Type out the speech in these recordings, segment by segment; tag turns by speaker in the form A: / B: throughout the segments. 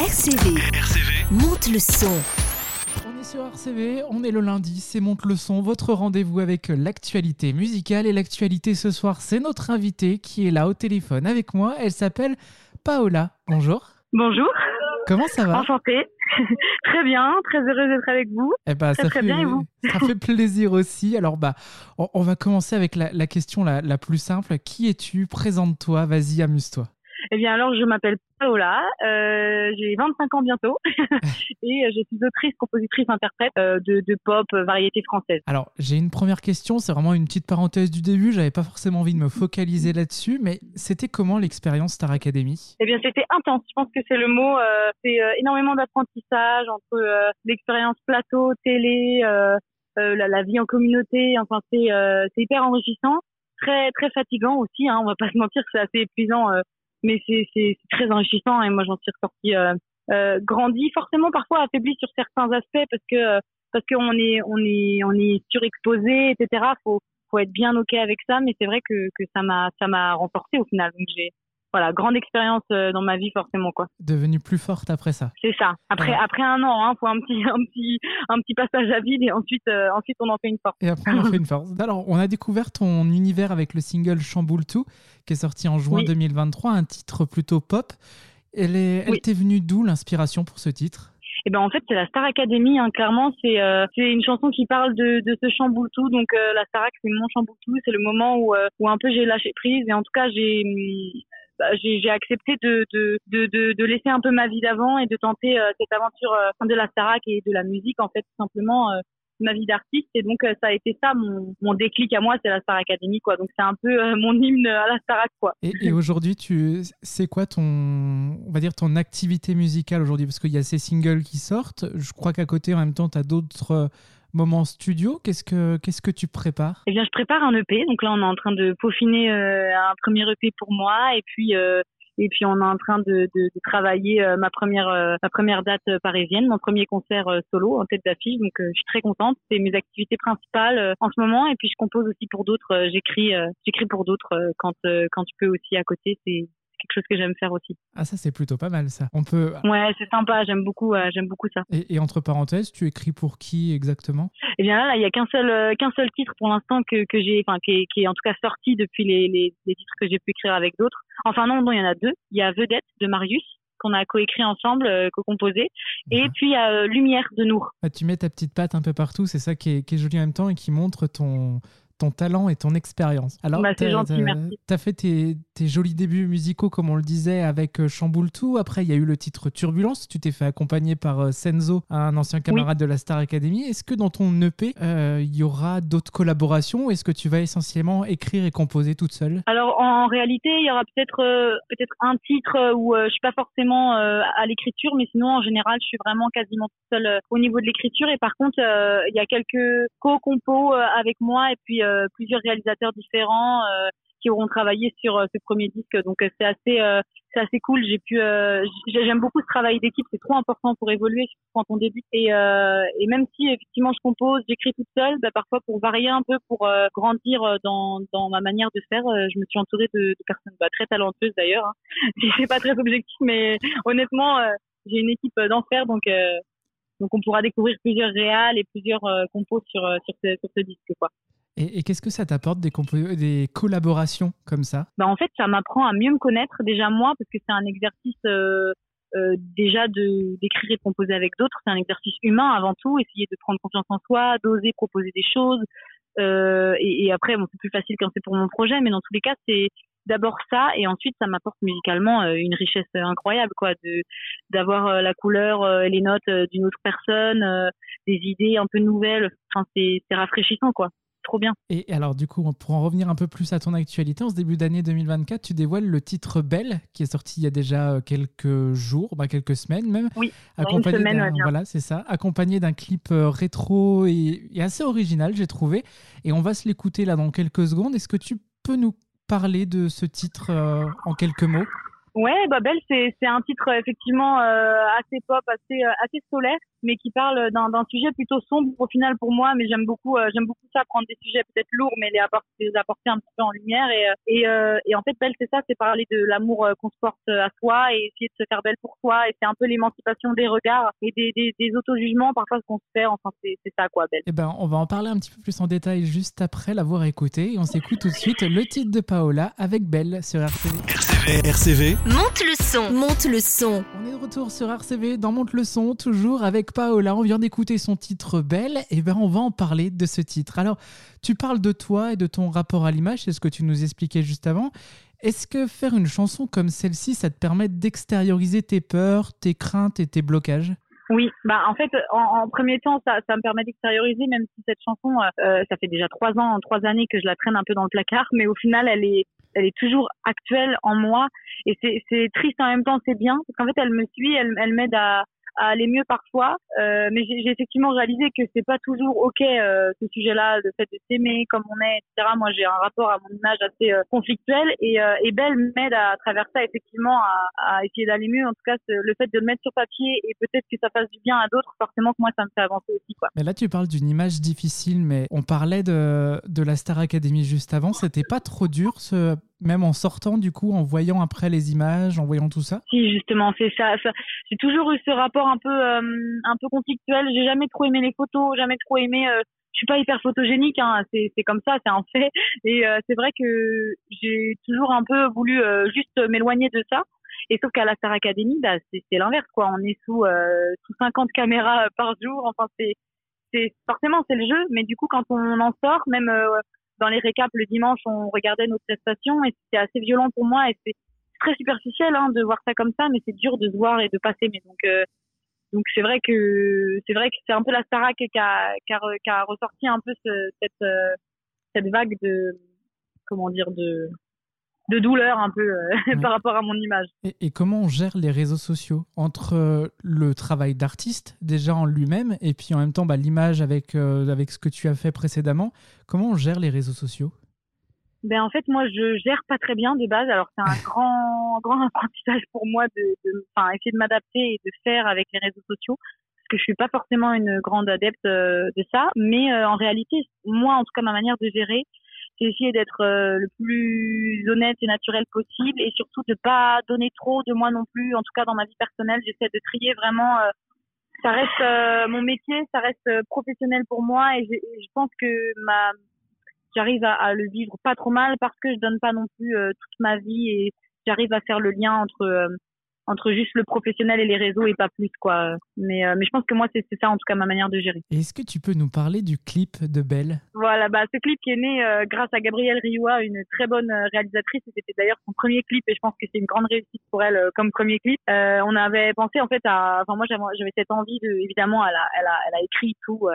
A: RCV.
B: RCV.
A: Monte le son.
C: On est sur RCV, on est le lundi, c'est Monte le son, votre rendez-vous avec l'actualité musicale. Et l'actualité ce soir, c'est notre invitée qui est là au téléphone avec moi. Elle s'appelle Paola. Bonjour.
D: Bonjour,
C: Comment ça va?
D: Enchantée. très bien, très heureuse d'être avec vous.
C: Eh ben,
D: Très,
C: ça,
D: très
C: fait,
D: bien, et vous?
C: ça fait plaisir aussi. Alors, bah, on, on va commencer avec la, la question la, la plus simple. Qui es-tu? Présente-toi, vas-y, amuse-toi.
D: Eh bien alors, je m'appelle Paola, euh, j'ai 25 ans bientôt et euh, je suis autrice, compositrice, interprète euh, de, de pop, euh, variété française.
C: Alors, j'ai une première question, c'est vraiment une petite parenthèse du début. J'avais pas forcément envie de me focaliser là-dessus, mais c'était comment l'expérience Star Academy?
D: Eh bien, c'était intense. Je pense que c'est le mot. euh, c'est euh, énormément d'apprentissage entre euh, l'expérience plateau, télé, la, la vie en communauté. Enfin, c'est euh, c'est hyper enrichissant, très très fatigant aussi. Hein, on va pas se mentir, c'est assez épuisant, euh, mais c'est très enrichissant. Et moi, j'en suis ressortie euh, euh, grandi, forcément parfois affaibli sur certains aspects parce que parce qu'on est on est on est surexposé, etc. Faut faut être bien ok avec ça, mais c'est vrai que que ça m'a ça m'a renforcé au final. Donc j'ai voilà grande expérience euh, dans ma vie forcément quoi.
C: Devenue plus forte après ça
D: C'est ça. Après
C: Ouais.
D: après un an, hein, faut un petit un petit un petit passage à vide et ensuite euh, ensuite on en fait une force.
C: Et après, on en fait une force. Alors, on a découvert ton univers avec le single Chamboule Tout, qui est sorti en juin
D: Oui.
C: 2023, un titre plutôt pop. Elle est, elle t'est venue d'où l'inspiration pour ce titre?
D: Et ben en fait c'est la Star Academy. Hein, clairement c'est euh, c'est une chanson qui parle de de ce chamboule tout. Donc euh, la Starac c'est mon chamboule tout. C'est le moment où euh, où un peu j'ai lâché prise et en tout cas j'ai hum, bah, j'ai accepté de, de, de, de, laisser un peu ma vie d'avant et de tenter euh, cette aventure euh, de la Starac et de la musique en fait tout simplement euh, ma vie d'artiste. Et donc ça a été ça mon, mon déclic à moi c'est la Star Academy quoi. Donc c'est un peu mon hymne à la Starac quoi.
C: Et, et aujourd'hui, tu, c'est quoi ton, on va dire ton activité musicale aujourd'hui? Parce qu'il y a ces singles qui sortent. Je crois qu'à côté, en même temps, tu as d'autres moments studio. Qu'est-ce que, qu'est-ce que tu prépares?
D: Eh bien, je prépare un EP. Donc là, on est en train de peaufiner euh, un premier EP pour moi, et puis euh, et puis on est en train de, de, de travailler euh, ma première euh, ma première date parisienne, mon premier concert euh, solo en tête d'affiche. Donc euh, je suis très contente. C'est mes activités principales en ce moment, et puis je compose aussi pour d'autres. J'écris j'écris pour d'autres quand quand je peux aussi à côté. C'est quelque chose que j'aime faire aussi.
C: Ah, ça, c'est plutôt pas mal, ça. On peut.
D: Ouais, c'est sympa. J'aime beaucoup euh, j'aime beaucoup ça.
C: Et, et entre parenthèses, tu écris pour qui exactement?
D: Eh bien là, il y a qu'un seul euh, qu'un seul titre pour l'instant que que j'ai, enfin qui est, qui est en tout cas sorti depuis les les, les titres que j'ai pu écrire avec d'autres. Enfin non, non, il y en a deux. Il y a Vedette de Marius qu'on a coécrit ensemble, euh, co-composé, et
C: Mhm.
D: puis il y a euh, Lumière de Nour.
C: Ah, tu mets ta petite patte un peu partout, c'est ça qui est, qui est joli en même temps et qui montre ton, ton talent et ton expérience. Alors,
D: Bah, merci.
C: t'as fait tes, tes jolis débuts musicaux, comme on le disait, avec euh, Chamboule Tout. Après, il y a eu le titre Turbulence. Tu t'es fait accompagner par euh, Senzo, un ancien camarade de la Star Academy. Est-ce que dans ton EP, euh, il y aura d'autres collaborations ou est-ce que tu vas essentiellement écrire et composer toute seule?
D: Alors en, en réalité, il y aura peut-être euh, peut-être un titre où euh, je suis pas forcément à l'écriture, mais sinon en général, je suis vraiment quasiment toute seule au niveau de l'écriture. Et par contre, il y a quelques co-compos avec moi et puis plusieurs réalisateurs différents euh, qui auront travaillé sur euh, ce premier disque. Donc euh, c'est assez euh, c'est assez cool. J'ai pu euh, j'ai- j'aime beaucoup ce travail d'équipe. C'est trop important pour évoluer quand on débute. Et euh, et même si effectivement je compose, j'écris toute seule, bah, parfois pour varier un peu, pour euh, grandir euh, dans dans ma manière de faire, euh, je me suis entourée de, personnes bah, très talentueuses d'ailleurs. Hein. c'est pas très objectif, mais honnêtement, euh, j'ai une équipe euh, d'enfer, donc euh, donc on pourra découvrir plusieurs réals et plusieurs euh, compos sur euh, sur ce, sur ce disque quoi.
C: Et, qu'est-ce que ça t'apporte des, collaborations comme ça?
D: Bah en fait ça m'apprend à mieux me connaître déjà moi parce que c'est un exercice euh, euh, déjà d'écrire et de composer avec d'autres. C'est un exercice humain avant tout essayer de prendre confiance en soi d'oser proposer des choses euh, et, après c'est plus facile quand c'est pour mon projet mais dans tous les cas c'est d'abord ça et ensuite ça m'apporte musicalement une richesse incroyable quoi d'avoir la couleur et les notes d'une autre personne des idées un peu nouvelles. Enfin c'est rafraîchissant quoi trop bien
C: Et alors, du coup, pour en revenir un peu plus à ton actualité, en ce début d'année 2024, tu dévoiles le titre Belle, qui est sorti il y a déjà euh, quelques jours, bah, quelques semaines même.
D: Oui,
C: accompagné
D: semaine,
C: voilà, c'est ça, accompagné d'un clip euh, rétro et, et assez original, j'ai trouvé. Et on va se l'écouter là dans quelques secondes. Est-ce que tu peux nous parler de ce titre euh, en quelques mots?
D: Ouais, bah Belle, c'est c'est un titre effectivement euh, assez pop, assez euh, assez solaire, mais qui parle d'un d'un sujet plutôt sombre au final pour moi. Mais j'aime beaucoup euh, j'aime beaucoup ça, prendre des sujets peut-être lourds, mais les apporter les apporter un petit peu en lumière. Et et, et en fait, Belle, c'est ça, c'est parler de l'amour qu'on se porte à soi et essayer de se faire belle pour soi. Et c'est un peu l'émancipation des regards et des des, des auto-jugements parfois qu'on se fait. Enfin, c'est c'est ça quoi, Belle.
C: Eh ben, on va en parler un petit peu plus en détail juste après l'avoir écouté. Et on s'écoute tout de suite le titre de Paola avec Belle sur RCV.
A: RCV. RCV.
B: Monte le son, monte le son.
C: On est de retour sur RCV dans Monte le son, toujours avec Paola. On vient d'écouter son titre Belle, et ben on va en parler de ce titre. Alors, tu parles de toi et de ton rapport à l'image, c'est ce que tu nous expliquais juste avant. Est-ce que faire une chanson comme celle-ci, ça te permet d'extérioriser tes peurs, tes craintes et tes blocages?
D: Oui, bah en fait, en, premier temps, ça, ça me permet d'extérioriser, même si cette chanson, euh, ça fait déjà trois ans, trois années que je la traîne un peu dans le placard, mais au final, elle est, elle est toujours actuelle en moi, et c'est triste en même temps, c'est bien, parce qu'en fait, elle me suit, elle, elle m'aide à, à aller mieux parfois. Euh, mais j'ai effectivement réalisé que c'est pas toujours ok euh, ce sujet-là, le fait de s'aimer comme on est, etc. Moi, j'ai un rapport à mon image assez euh, conflictuel et, et Belle m'aide à, travers ça effectivement à, à essayer d'aller mieux. En tout cas, le fait de le mettre sur papier et peut-être que ça fasse du bien à d'autres, forcément que moi ça me fait avancer aussi quoi.
C: Mais là, tu parles d'une image difficile, mais on parlait de de la Star Academy juste avant. C'était pas trop dur ce même en sortant du coup, en voyant après les images, en voyant tout ça?
D: Si justement, c'est ça. J'ai toujours eu ce rapport un peu euh, un peu conflictuel. J'ai jamais trop aimé les photos, jamais trop aimé. Euh, je suis pas hyper photogénique, hein, c'est comme ça, c'est un fait. Et euh, c'est vrai que j'ai toujours un peu voulu juste m'éloigner de ça. Et sauf qu'à la Star Academy, bah, c'est l'inverse quoi. On est sous sous 50 caméras par jour. Enfin c'est forcément c'est le jeu, mais du coup quand on en sort, même dans les récaps le dimanche, on regardait nos prestations et c'était assez violent pour moi et c'est très superficiel hein, de voir ça comme ça, mais c'est dur de se voir et de passer. Mais donc, euh, c'est vrai que c'est vrai que c'est un peu la Starac qui a, qui a, ressorti un peu ce, cette euh, cette vague de comment dire de de douleur un peu euh, par rapport à mon image.
C: Et, et, comment on gère les réseaux sociaux entre le travail d'artiste déjà en lui-même et puis en même temps bah, l'image avec, avec ce que tu as fait précédemment? Comment on gère les réseaux sociaux?
D: Ben en fait moi je gère pas très bien de base. Alors c'est un grand grand apprentissage pour moi de enfin essayer de m'adapter et de faire avec les réseaux sociaux parce que je suis pas forcément une grande adepte euh, de ça. Mais euh, en réalité moi en tout cas ma manière de gérer c'est essayer d'être euh, le plus honnête et naturel possible et surtout de pas donner trop de moi non plus. En tout cas dans ma vie personnelle j'essaie de trier vraiment ça reste mon métier ça reste professionnel pour moi et je pense que ma j'arrive à, à, le vivre pas trop mal parce que je donne pas non plus euh, toute ma vie et j'arrive à faire le lien entre euh, entre juste le professionnel et les réseaux et pas plus quoi. Mais euh, mais je pense que moi c'est ça en tout cas ma manière de gérer.
C: Est-ce que tu peux nous parler du clip de Belle?
D: Voilà, bah ce clip qui est né euh, grâce à Gabrielle Rioua, une très bonne euh, réalisatrice, c'était d'ailleurs son premier clip et je pense que c'est une grande réussite pour elle comme premier clip. on avait pensé en fait à enfin moi j'avais cette envie de évidemment elle a elle a, elle a écrit tout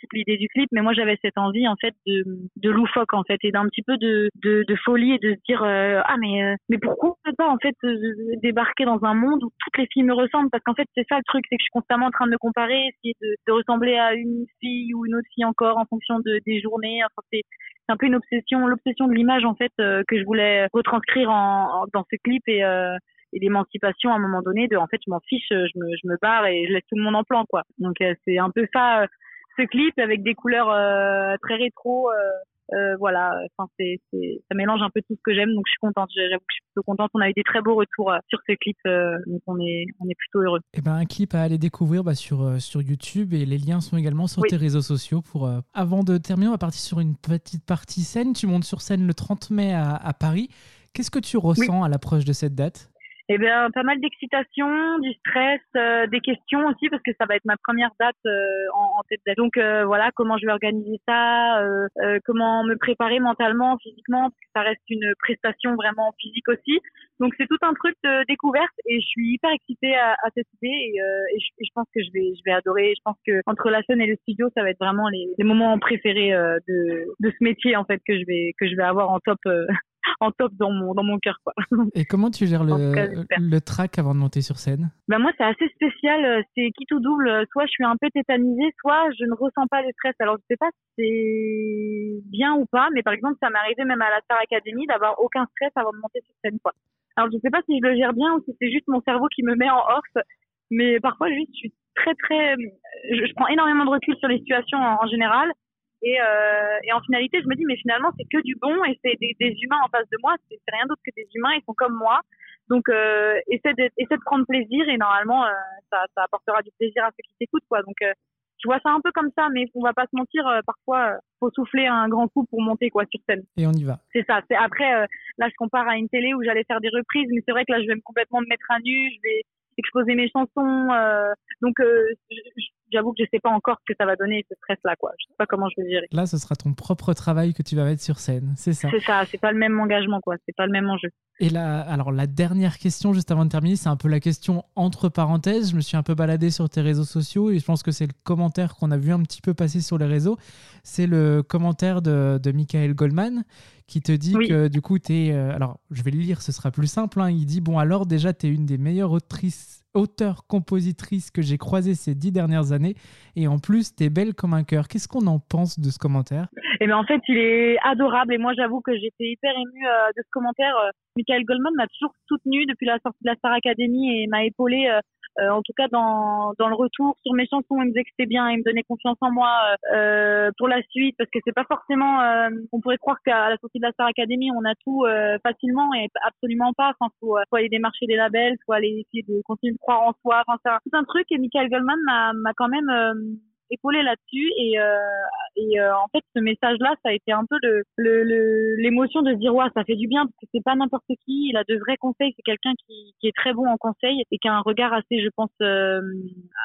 D: toute l'idée du clip mais moi j'avais cette envie en fait de de loufoque en fait et d'un petit peu de, de, de folie et de se dire ah mais mais pourquoi pas en fait débarquer dans un monde où toutes les filles me ressemblent? Parce qu'en fait c'est ça le truc c'est que je suis constamment en train de me comparer essayer de, de ressembler à une fille ou une autre fille encore en fonction de des journées. Enfin c'est c'est un peu une obsession l'obsession de l'image en fait euh, que je voulais retranscrire en, dans ce clip et euh, et l'émancipation à un moment donné de en fait je m'en fiche je me je me barre et je laisse tout le monde en plan quoi. Donc euh, c'est un peu ça ce clip avec des couleurs très rétro euh, voilà, enfin c'est, ça mélange un peu tout ce que j'aime, donc je suis contente. J'avoue que je suis plutôt contente. On a eu des très beaux retours euh, sur ce clip, euh, donc on est, on est plutôt heureux.
C: Et eh ben un clip à aller découvrir bah, sur sur YouTube et les liens sont également sur tes réseaux sociaux. Pour avant de terminer, on va partir sur une petite partie scène. Tu montes sur scène le 30 mai à, à Paris. Qu'est-ce que tu ressens à l'approche de cette date?
D: Eh bien, pas mal d'excitation, du stress, euh, des questions aussi parce que ça va être ma première date euh, en, en, tête d'affiche. Donc euh, voilà, comment je vais organiser ça, comment me préparer mentalement, physiquement, parce que ça reste une prestation vraiment physique aussi. Donc c'est tout un truc de découverte et je suis hyper excitée à, à cette idée et, et, je, je, pense que je vais je vais adorer. Je pense que entre la scène et le studio, ça va être vraiment les, les moments préférés de, de ce métier en fait que je vais que je vais avoir en top en top dans mon, dans mon cœur. Quoi.
C: Et comment tu gères le, le track avant de monter sur scène?
D: Ben Moi, c'est assez spécial. C'est qui tout double. Soit je suis un peu tétanisée, soit je ne ressens pas le stress. Alors, je sais pas si c'est bien ou pas, mais par exemple, ça m'est arrivé même à la Star Academy d'avoir aucun stress avant de monter sur scène. Quoi. Alors je sais pas si je le gère bien ou si c'est juste mon cerveau qui me met en off, mais parfois juste je suis très très, je, prends énormément de recul sur les situations en, général. Et, euh, et, en finalité, je me dis, mais finalement, c'est que du bon et c'est des, des, humains en face de moi. C'est rien d'autre que des humains. Ils sont comme moi. Donc, euh, essaie, de, essaie de prendre plaisir et normalement, euh, ça, ça apportera du plaisir à ceux qui t'écoutent, quoi. Donc, euh, je vois ça un peu comme ça, mais on va pas se mentir, parfois euh, faut souffler un grand coup pour monter quoi sur scène.
C: Et on y va.
D: C'est ça. C'est après là je compare à une télé où j'allais faire des reprises, mais c'est vrai que là je vais me complètement me mettre à nu, je vais exposer mes chansons. donc j'avoue que je sais pas encore ce que ça va donner ce stress là quoi. Je sais pas comment je vais gérer.
C: Là ce sera ton propre travail que tu vas mettre sur scène, c'est ça?
D: C'est ça. C'est pas le même engagement quoi. C'est pas le même enjeu.
C: Et là, alors la dernière question, juste avant de terminer, c'est un peu la question entre parenthèses. Je me suis un peu baladé sur tes réseaux sociaux et je pense que c'est le commentaire qu'on a vu un petit peu passer sur les réseaux. C'est le commentaire de, de Michael Goldman qui te dit que du coup, tu es. Euh, alors, je vais le lire, ce sera plus simple. Hein. Il dit Bon, alors déjà, tu es une des meilleures autrices auteur compositrice que j'ai croisée ces dix dernières années. Et en plus, tu es belle comme un cœur. Qu'est-ce qu'on en pense de ce commentaire?
D: Eh bien, en fait, il est adorable. Et moi, j'avoue que j'étais hyper émue euh, de ce commentaire. Euh, Michael Goldman m'a toujours soutenue depuis la sortie de la Star Academy et m'a épaulée euh, en tout cas dans, dans le retour sur mes chansons, il me disait que c'était bien, il me donnait confiance en moi euh, pour la suite, parce que c'est pas forcément, euh, on pourrait croire qu'à la sortie de la Star Academy, on a tout euh, facilement et absolument pas. Enfin, faut, faut aller démarcher des labels, faut aller essayer de continuer de croire en soi. Enfin, c'est tout un truc. Et Michael Goldman m'a quand même épaulé là-dessus et, euh, et euh, en fait ce message-là ça a été un peu le l'émotion le, de se dire ouais ça fait du bien parce que c'est pas n'importe qui. Il a de vrais conseils. C'est quelqu'un qui, qui est très bon en conseil et qui a un regard assez je pense euh,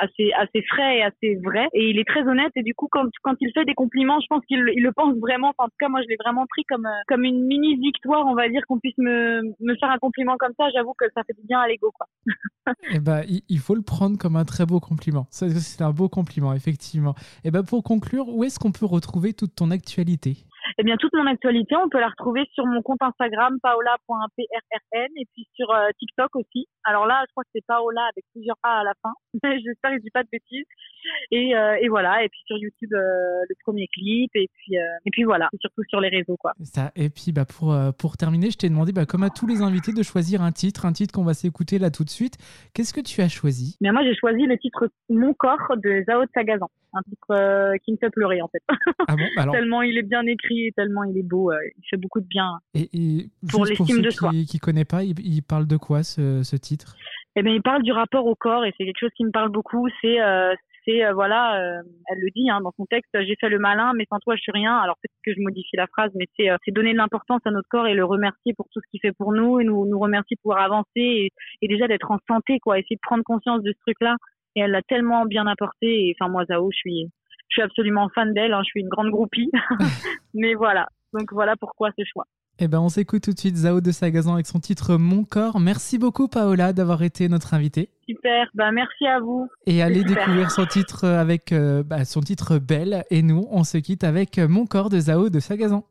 D: assez assez frais et assez vrai. Et il est très honnête. Et du coup quand quand il fait des compliments je pense qu'il il le pense vraiment. En tout cas moi je l'ai vraiment pris comme comme une mini victoire on va dire qu'on puisse me me faire un compliment comme ça. J'avoue que ça fait du bien à l'ego quoi.
C: Eh ben il faut le prendre comme un très beau compliment. C'est un beau compliment effectivement. Et ben pour conclure, où est-ce qu'on peut retrouver toute ton actualité
D: eh bien, toute mon actualité, on peut la retrouver sur mon compte Instagram, paola.prrn, et puis sur euh, TikTok aussi. Alors là, je crois que c'est Paola avec plusieurs A à la fin. J'espère que je dis pas de bêtises. Et, euh, et, voilà. Et puis sur YouTube, euh, le premier clip. Et puis, et puis voilà. Et surtout sur les réseaux, quoi.
C: Ça. Et puis, bah, pour, pour terminer, je t'ai demandé, bah, comme à tous les invités, de choisir un titre, un titre qu'on va s'écouter là tout de suite. Qu'est-ce que tu as choisi?
D: Bien, moi, j'ai choisi le titre Mon corps de Zao de Sagazan. Un titre qui me fait pleurer, en fait. Ah bon? Bah, alors... Tellement il est bien écrit tellement il est beau. Euh, il fait beaucoup de bien
C: et, pour l'estime de soi. Qui, qui connaît pas, il, parle de quoi ce, titre?
D: Eh bien, il parle du rapport au corps et c'est quelque chose qui me parle beaucoup. C'est euh, c'est euh, voilà, elle le dit hein, dans son texte, j'ai fait le malin, mais sans toi je suis rien. Alors peut-être que je modifie la phrase, mais c'est c'est donner de l'importance à notre corps et le remercier pour tout ce qu'il fait pour nous, et nous nous remercier pour avancer et, et déjà d'être en santé, quoi. Essayer de prendre conscience de ce truc-là. Et elle l'a tellement bien apporté. Et enfin moi Zao, je suis je suis absolument fan d'elle, hein, je suis une grande groupie. Mais voilà, donc voilà pourquoi ce choix.
C: Eh ben, on s'écoute tout de suite Zao de Sagazan avec son titre Mon corps. Merci beaucoup Paola d'avoir été notre invitée.
D: Super, bah merci à vous.
C: Et allez découvrir son titre avec euh, bah, son titre Belle. Et nous, on se quitte avec Mon corps de Zao de Sagazan.